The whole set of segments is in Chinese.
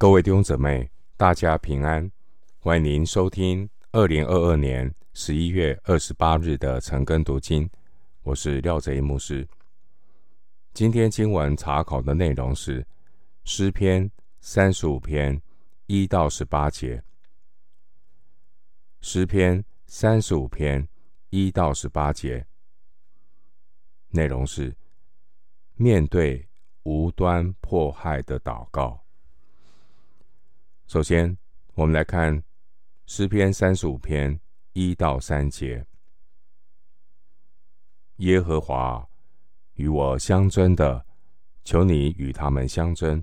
各位弟兄姊妹，大家平安！欢迎您收听二零二二年十一月二十八日的晨更读经。我是廖贼一牧师。今天经文查考的内容是诗篇三十五篇一到十八节。诗篇三十五篇一到十八节内容是面对无端迫害的祷告。首先，我们来看诗篇三十五篇一到三节：耶和华与我相争的，求你与他们相争；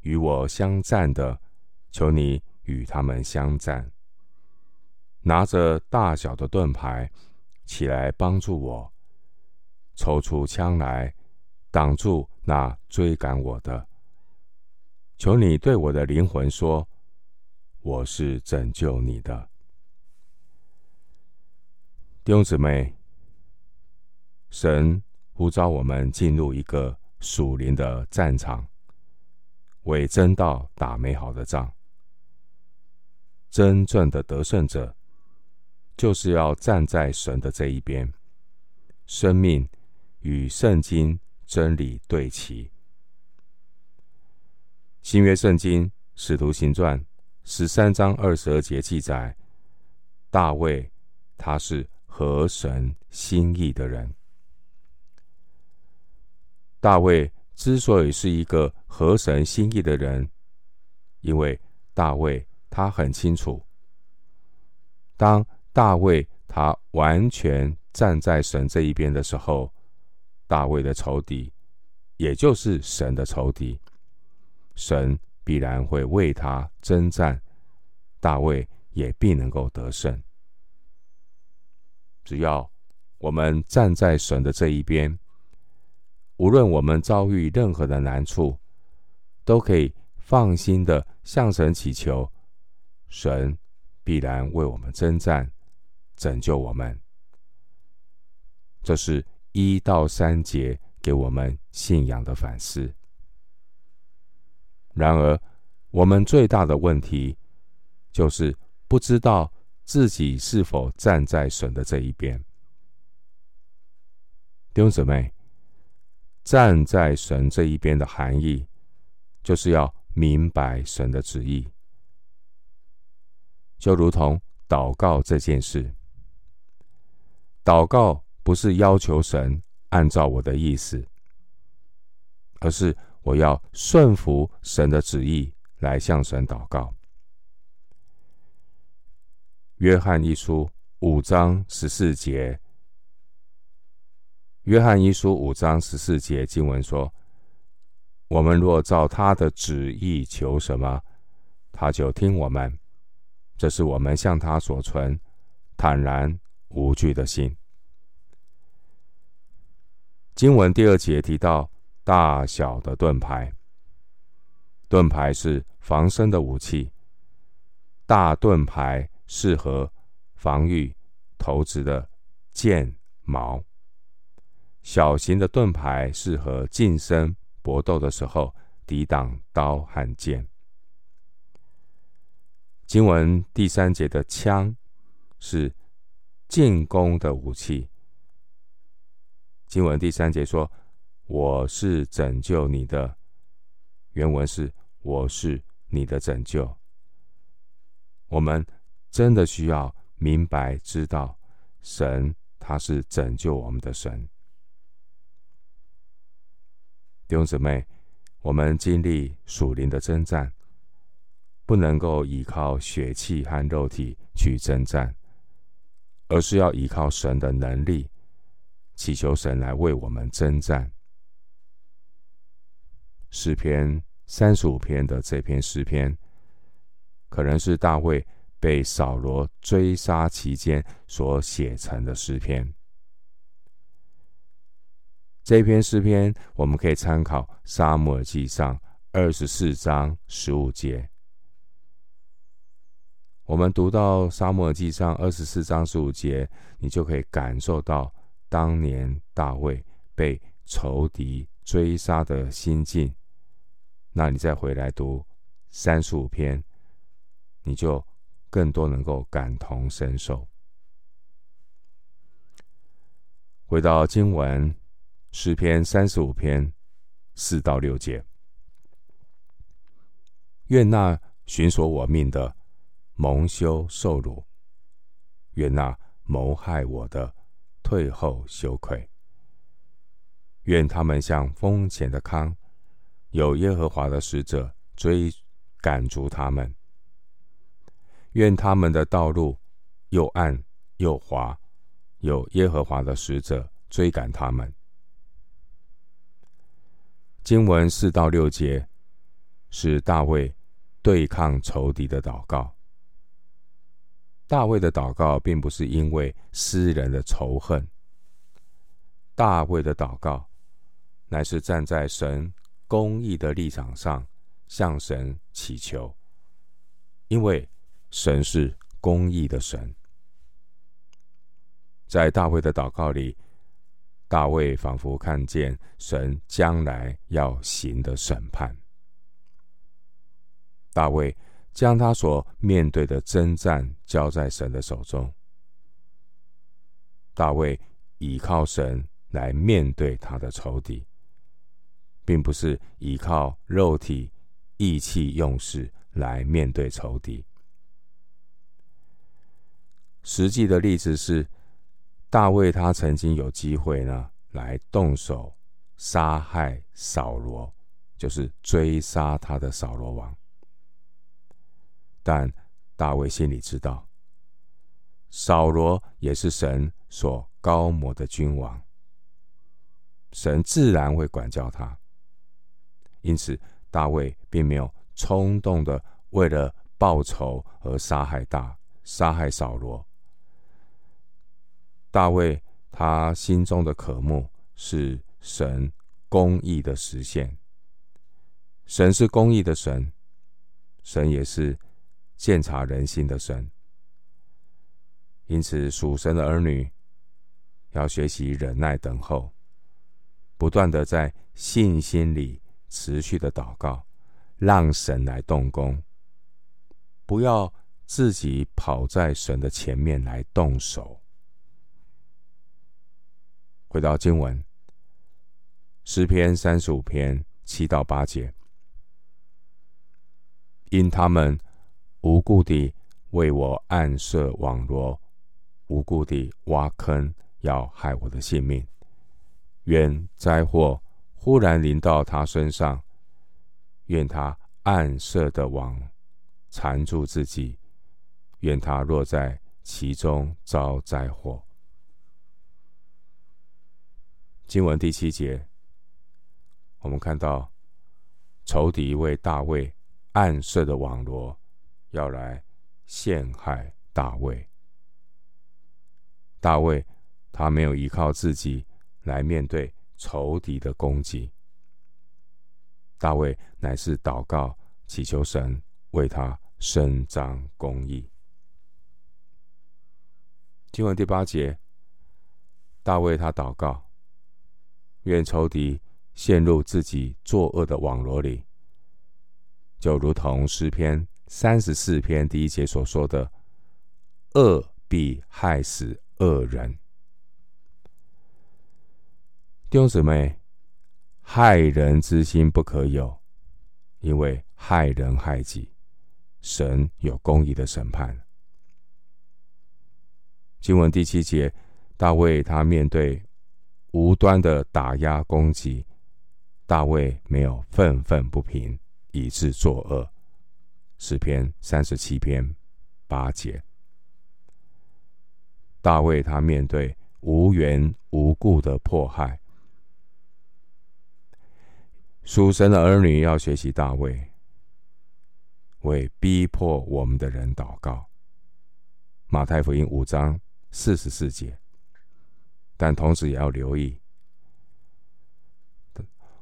与我相战的，求你与他们相战。拿着大小的盾牌起来帮助我，抽出枪来挡住那追赶我的。求你对我的灵魂说：“我是拯救你的。”弟兄姊妹，神呼召我们进入一个属灵的战场，为真道打美好的仗。真正的得胜者，就是要站在神的这一边，生命与圣经真理对齐。新约圣经使徒行传十三章二十二节记载，大卫他是合神心意的人。大卫之所以是一个合神心意的人，因为大卫他很清楚，当大卫他完全站在神这一边的时候，大卫的仇敌，也就是神的仇敌。神必然会为他征战，大卫也必能够得胜。只要我们站在神的这一边，无论我们遭遇任何的难处，都可以放心的向神祈求，神必然为我们征战，拯救我们。这是一到三节给我们信仰的反思。然而，我们最大的问题就是不知道自己是否站在神的这一边。弟兄姊妹，站在神这一边的含义，就是要明白神的旨意，就如同祷告这件事。祷告不是要求神按照我的意思，而是。我要顺服神的旨意来向神祷告。约翰一书五章十四节，约翰一书五章十四节经文说：“我们若照他的旨意求什么，他就听我们。这是我们向他所存坦然无惧的心。”经文第二节提到。大小的盾牌，盾牌是防身的武器。大盾牌适合防御投掷的箭矛，小型的盾牌适合近身搏斗的时候抵挡刀和剑。经文第三节的枪是进攻的武器。经文第三节说。我是拯救你的，原文是我是你的拯救。我们真的需要明白知道，神他是拯救我们的神。弟兄姊妹，我们经历属灵的征战，不能够依靠血气和肉体去征战，而是要依靠神的能力，祈求神来为我们征战。诗篇三十五篇的这篇诗篇，可能是大卫被扫罗追杀期间所写成的诗篇。这篇诗篇，我们可以参考《撒母耳记上》二十四章十五节。我们读到《撒母耳记上》二十四章十五节，你就可以感受到当年大卫被仇敌追杀的心境。那你再回来读三十五篇，你就更多能够感同身受。回到经文，诗篇三十五篇四到六节，愿那寻索我命的蒙羞受辱，愿那谋害我的退后羞愧。愿他们像风前的糠，有耶和华的使者追赶逐他们。愿他们的道路又暗又滑。有耶和华的使者追赶他们。经文四到六节是大卫对抗仇敌的祷告。大卫的祷告并不是因为私人的仇恨，大卫的祷告乃是站在神公义的立场上向神祈求，因为神是公义的神。在大卫的祷告里，大卫仿佛看见神将来要行的审判。大卫将他所面对的征战交在神的手中。大卫倚靠神来面对他的仇敌，并不是依靠肉体意气用事来面对仇敌。实际的例子是。大卫他曾经有机会呢，来动手杀害扫罗，就是追杀他的扫罗王。但大卫心里知道，扫罗也是神所膏抹的君王，神自然会管教他。因此，大卫并没有冲动的为了报仇而杀害大杀害扫罗。大卫他心中的渴慕是神公义的实现。神是公义的神，神也是鉴察人心的神。因此，属神的儿女要学习忍耐等候，不断的在信心里持续的祷告，让神来动工，不要自己跑在神的前面来动手。回到经文，诗篇三十五篇七到八节，因他们无故地为我暗设网罗，无故地挖坑，要害我的性命。愿灾祸忽然临到他身上，愿他暗设的网缠住自己，愿他落在其中遭灾祸。经文第七节，我们看到仇敌为大卫暗设的网罗，要来陷害大卫。大卫他没有依靠自己来面对仇敌的攻击，大卫乃是祷告祈求神为他伸张公义。经文第八节，大卫他祷告。愿仇敌陷入自己作恶的网罗里，就如同诗篇三十四篇第一节所说的：“恶必害死恶人。”弟兄姊妹，害人之心不可有，因为害人害己，神有公义的审判。经文第七节，大卫他面对。无端的打压攻击，大卫没有愤愤不平，以致作恶。诗篇三十七篇八节，大卫他面对无缘无故的迫害，属神的儿女要学习大卫，为逼迫我们的人祷告。马太福音五章四十四节。但同时也要留意，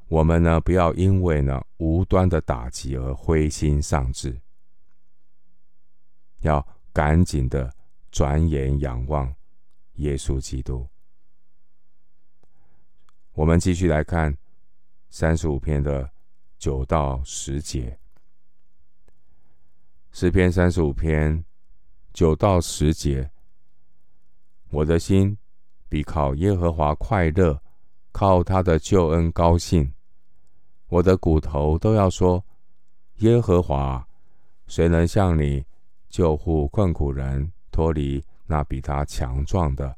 我们呢，不要因为呢无端的打击而灰心丧志，要赶紧的转眼仰望耶稣基督。我们继续来看三十五篇的九到十节，诗篇三十五篇九到十节：我的心比靠耶和华快乐，靠他的救恩高兴。我的骨头都要说：耶和华，谁能像你救护困苦人，脱离那比他强壮的，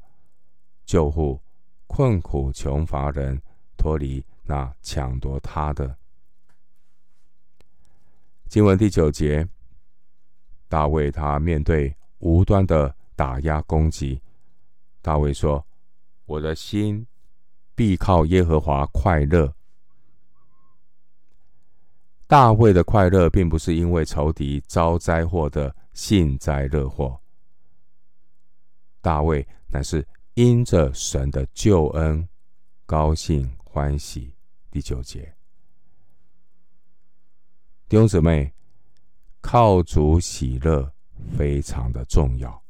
救护困苦穷乏人，脱离那抢夺他的？经文第九节。大卫他面对无端的打压攻击，大卫说：“我的心必靠耶和华快乐。”大卫的快乐并不是因为仇敌遭灾祸的幸灾乐祸，大卫乃是因着神的救恩高兴欢喜。第九节，弟兄姊妹。靠主喜乐非常的重要。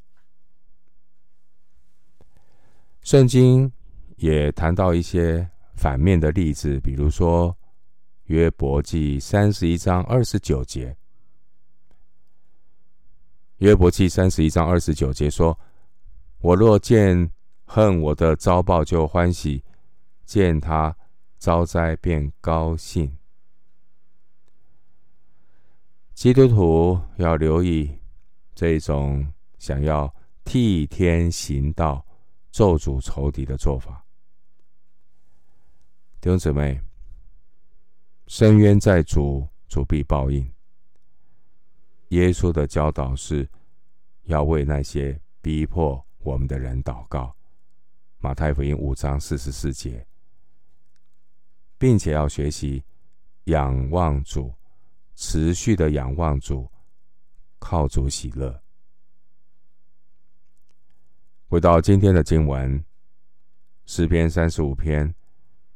圣经也谈到一些反面的例子，比如说约伯记三十一章二十九节。约伯记三十一章二十九节说：“我若见恨我的遭报，就欢喜；见他遭灾，便高兴。”基督徒要留意这种想要替天行道、咒诅仇敌的做法。弟兄姊妹，伸冤在主，主必报应。耶稣的教导是要为那些逼迫我们的人祷告。马太福音五章四十四节，并且要学习仰望主。持续的仰望主，靠主喜乐。回到今天的经文，诗篇三十五篇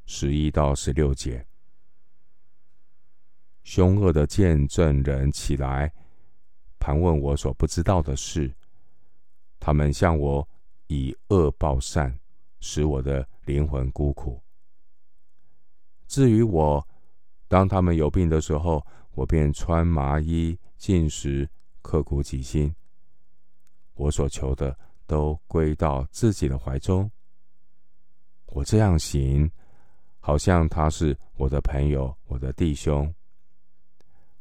十一到十六节：凶恶的见证人起来盘问我所不知道的事，他们向我以恶报善，使我的灵魂孤苦。至于我，当他们有病的时候，我便穿麻衣，进食，刻苦己心。我所求的都归到自己的怀中。我这样行，好像他是我的朋友，我的弟兄。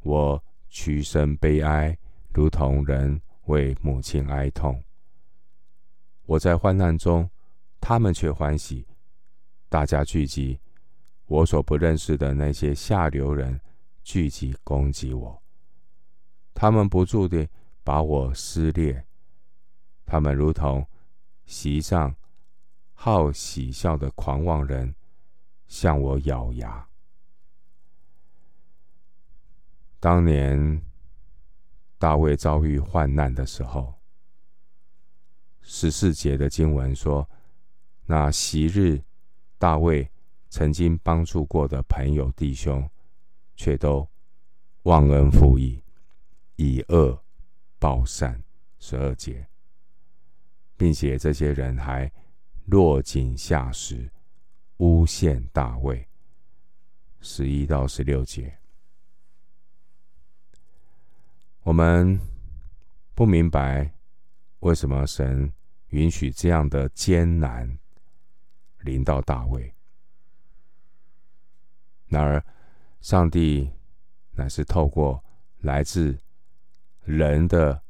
我屈身悲哀，如同人为母亲哀痛。我在患难中，他们却欢喜。大家聚集，我所不认识的那些下流人。聚集攻击我，他们不住地把我撕裂，他们如同席上好喜笑的狂妄人，向我咬牙。当年大卫遭遇患难的时候，十四节的经文说，那昔日大卫曾经帮助过的朋友弟兄。却都忘恩负义，以恶报善，十二节，并且这些人还落井下石，诬陷大卫，十一到十六节。我们不明白为什么神允许这样的艰难临到大卫，然而。上帝乃是透过来自人的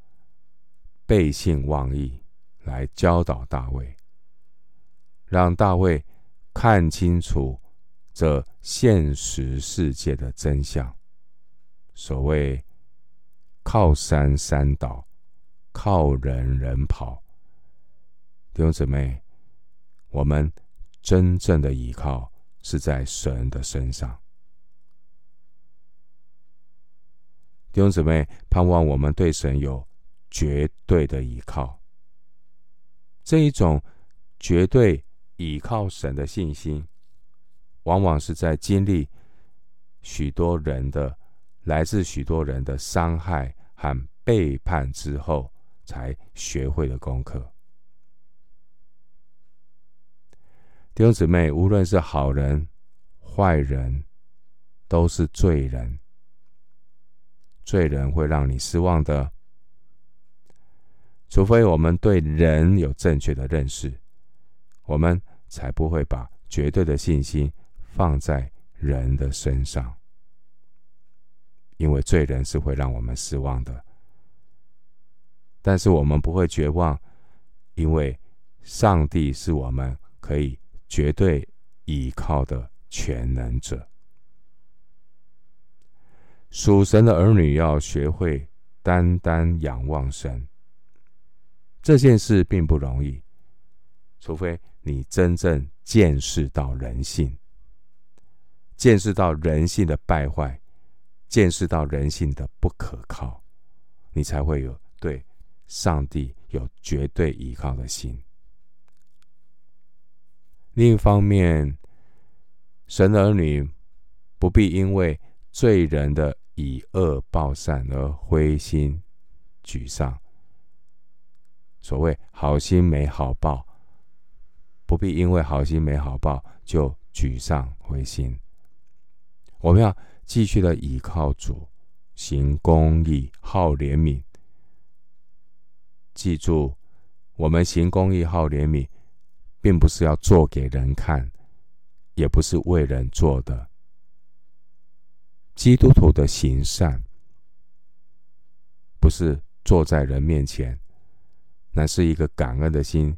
背信忘义来教导大卫，让大卫看清楚这现实世界的真相。所谓靠山山倒，靠人人跑。弟兄姊妹，我们真正的依靠是在神的身上。弟兄姊妹，盼望我们对神有绝对的依靠。这一种绝对依靠神的信心，往往是在经历许多人的来自许多人的伤害和背叛之后，才学会的功课。弟兄姊妹，无论是好人、坏人，都是罪人。罪人会让你失望的。除非我们对人有正确的认识，我们才不会把绝对的信心放在人的身上。因为罪人是会让我们失望的，但是我们不会绝望，因为上帝是我们可以绝对依靠的全能者。属神的儿女要学会单单仰望神。这件事并不容易，除非你真正见识到人性，见识到人性的败坏，见识到人性的不可靠，你才会有对上帝有绝对依靠的心。另一方面，神儿女不必因为罪人的以恶报善而灰心沮丧。所谓好心没好报，不必因为好心没好报就沮丧灰心。我们要继续的倚靠主，行公义，好怜悯。记住，我们行公义、好怜悯，并不是要做给人看，也不是为人做的。基督徒的行善，不是坐在人面前。乃是一个感恩的心，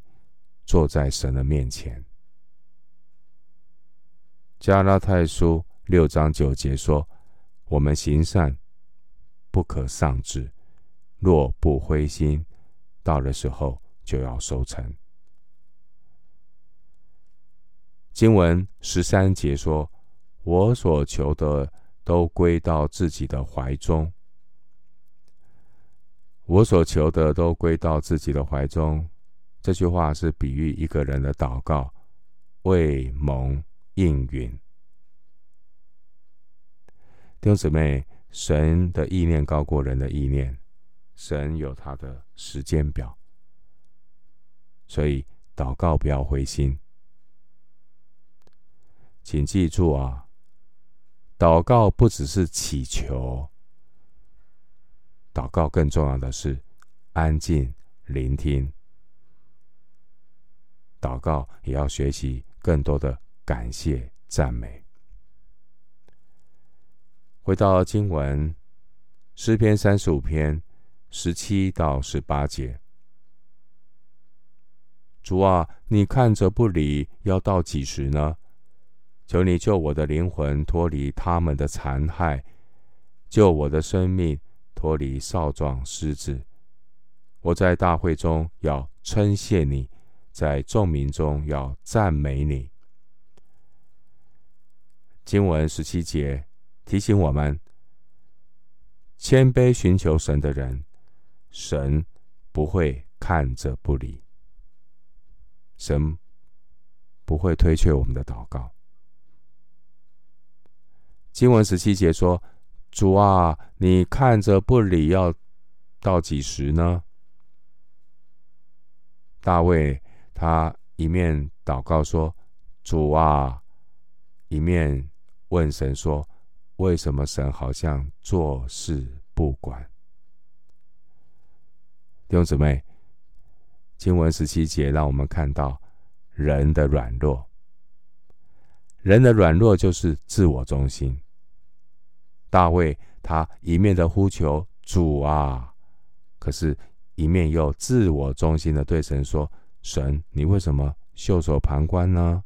坐在神的面前。加拉太书六章九节说：“我们行善，不可丧志，若不灰心，到的时候就要收成。”经文十三节说：“我所求的，都归到自己的怀中。”我所求的都归到自己的怀中。这句话是比喻一个人的祷告未蒙应允。弟兄姊妹，神的意念高过人的意念，神有他的时间表，所以祷告不要灰心。请记住啊，祷告不只是祈求。祷告更重要的是安静聆听，祷告也要学习更多的感谢赞美。回到经文，诗篇三十五篇十七到十八节：主啊，你看着不理，要到几时呢？求你救我的灵魂脱离他们的残害，救我的生命。脱离少壮狮子，我在大会中要称谢你，在众民中要赞美你。经文十七节提醒我们：谦卑寻求神的人，神不会看着不理，神不会推却我们的祷告。经文十七节说。主啊，你看着不理，要到几时呢？大卫他一面祷告说：“主啊”，一面问神说：“为什么神好像坐视不管？”弟兄姊妹，经文十七节让我们看到人的软弱，人的软弱就是自我中心。大卫他一面的呼求主啊，可是，一面又自我中心的对神说：“神，你为什么袖手旁观呢？”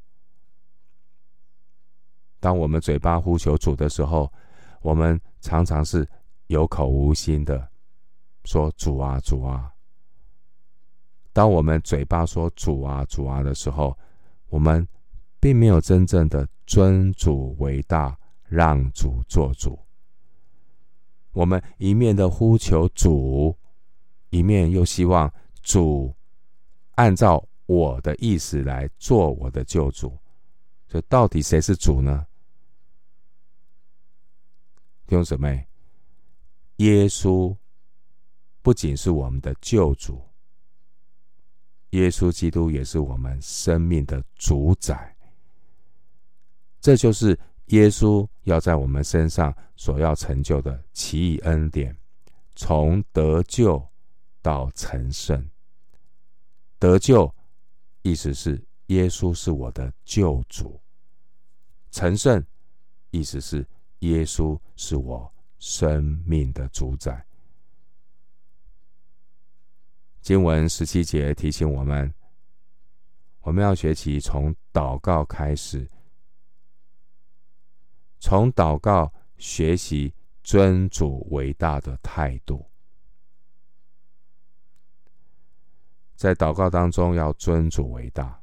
当我们嘴巴呼求主的时候，我们常常是有口无心的说：“主啊，主啊。”当我们嘴巴说“主啊，主啊”的时候，我们并没有真正的尊主为大，让主做主。我们一面的呼求主，一面又希望主按照我的意思来做我的救主。这到底谁是主呢？弟兄姊妹，耶稣不仅是我们的救主，耶稣基督也是我们生命的主宰。这就是耶稣要在我们身上所要成就的奇异恩典，从得救到成圣。得救意思是耶稣是我的救主；成圣意思是耶稣是我生命的主宰。经文十七节提醒我们，我们要学习从祷告开始，从祷告学习尊主为大的态度。在祷告当中要尊主为大。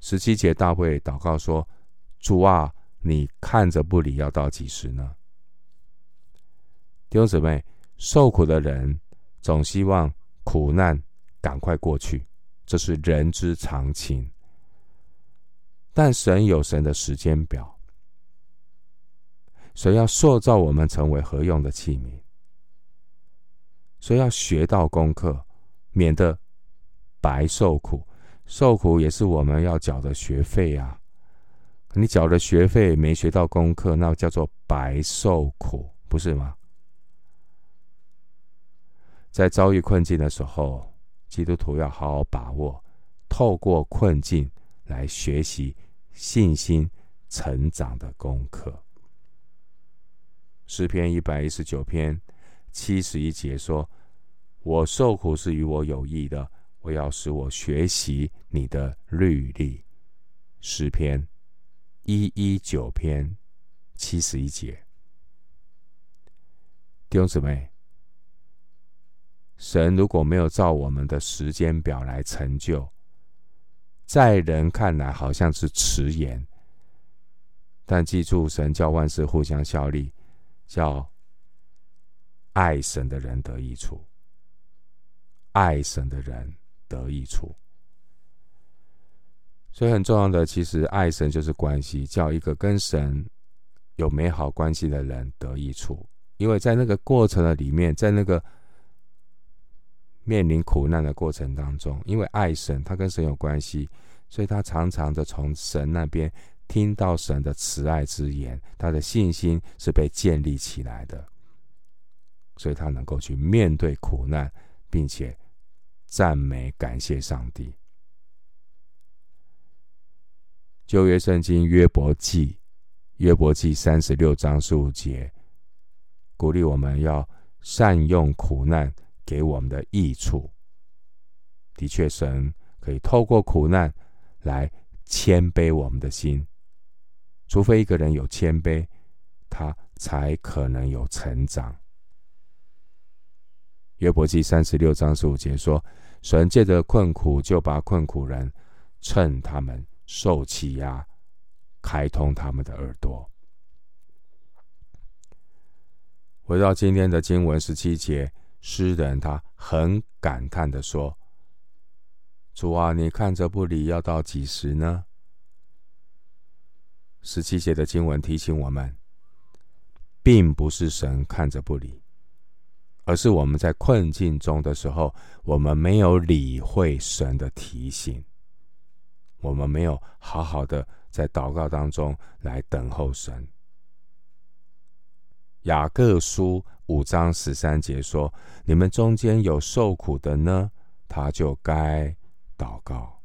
十七节大卫祷告说：“主啊，你看着不理，要到几时呢？”弟兄姊妹，受苦的人。总希望苦难赶快过去，这是人之常情。但神有神的时间表，所以要塑造我们成为合用的器皿，所以要学到功课，免得白受苦。受苦也是我们要缴的学费呀。你缴的学费没学到功课，那叫做白受苦，不是吗？在遭遇困境的时候，基督徒要好好把握，透过困境来学习信心成长的功课。诗篇一百一十九篇七十一节说：“我受苦是与我有益的，我要使我学习你的律例。”诗篇一一九篇七十一节，弟兄姊妹。神如果没有照我们的时间表来成就，在人看来好像是迟延，但记住，神叫万事互相效力，叫爱神的人得益处，爱神的人得益处。所以很重要的，其实爱神就是关系，叫一个跟神有美好关系的人得益处，因为在那个过程的里面，在那个。面临苦难的过程当中，因为爱神，他跟神有关系，所以他常常的从神那边听到神的慈爱之言，他的信心是被建立起来的，所以他能够去面对苦难，并且赞美感谢上帝。旧约圣经约伯记，约伯记三十六章十五节，鼓励我们要善用苦难。给我们的益处，的确，神可以透过苦难来谦卑我们的心。除非一个人有谦卑，他才可能有成长。约伯记三十六章十五节说：“神借着困苦，就把困苦人趁他们受欺压，开通他们的耳朵。”回到今天的经文十七节。诗人他很感叹的说：“主啊，你看着不理，要到几时呢？”十七节的经文提醒我们，并不是神看着不理，而是我们在困境中的时候，我们没有理会神的提醒，我们没有好好的在祷告当中来等候神。雅各书。五章十三节说：“你们中间有受苦的呢，他就该祷告。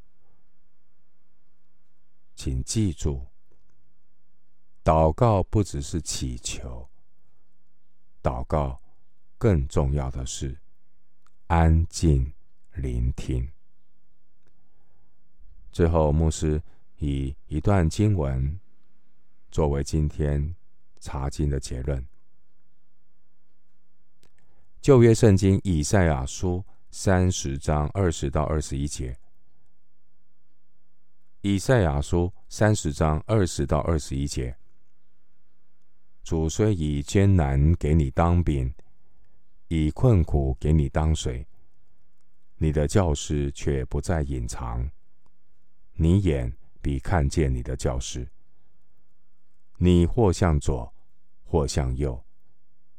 请记住，祷告不只是祈求，祷告更重要的是安静聆听。”最后，牧师以一段经文作为今天查经的结论。旧约圣经以赛亚书三十章二十到二十一节。以赛亚书三十章二十到二十一节。主虽以艰难给你当饼，以困苦给你当水，你的教师却不再隐藏，你眼必看见你的教师。你或向左，或向右，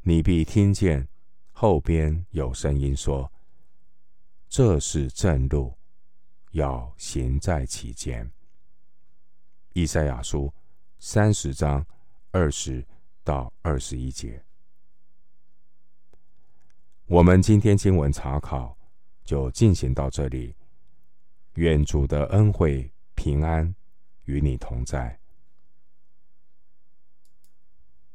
你必听见。后边有声音说：“这是正路，要行在其间。”以赛亚书三十章二十到二十一节。我们今天经文查考就进行到这里。愿主的恩惠平安与你同在。